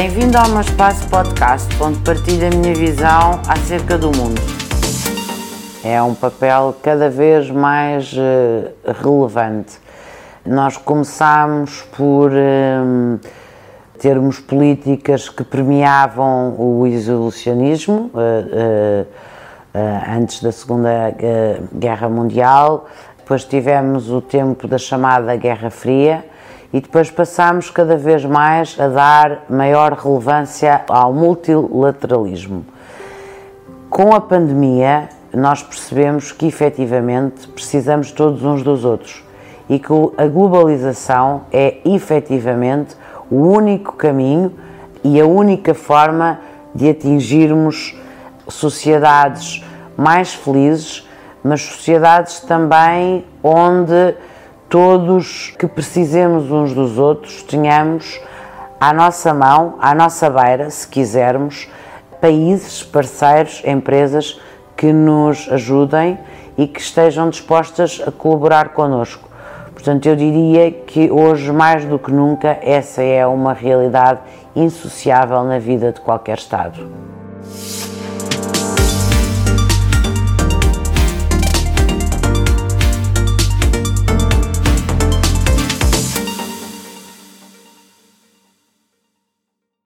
Bem-vindo ao meu espaço podcast, onde partilho a minha visão acerca do mundo. É um papel cada vez mais uh, relevante. Nós começámos por uh, termos políticas que premiavam o isolacionismo uh, antes da Segunda Guerra Mundial, depois tivemos o tempo da chamada Guerra Fria e depois passamos cada vez mais a dar maior relevância ao multilateralismo. Com a pandemia, nós percebemos que efetivamente precisamos todos uns dos outros e que a globalização é efetivamente o único caminho e a única forma de atingirmos sociedades mais felizes, mas sociedades também onde todos que precisemos uns dos outros tenhamos à nossa mão, à nossa beira, se quisermos, países, parceiros, empresas que nos ajudem e que estejam dispostas a colaborar connosco. Portanto, eu diria que hoje, mais do que nunca, essa é uma realidade insociável na vida de qualquer Estado.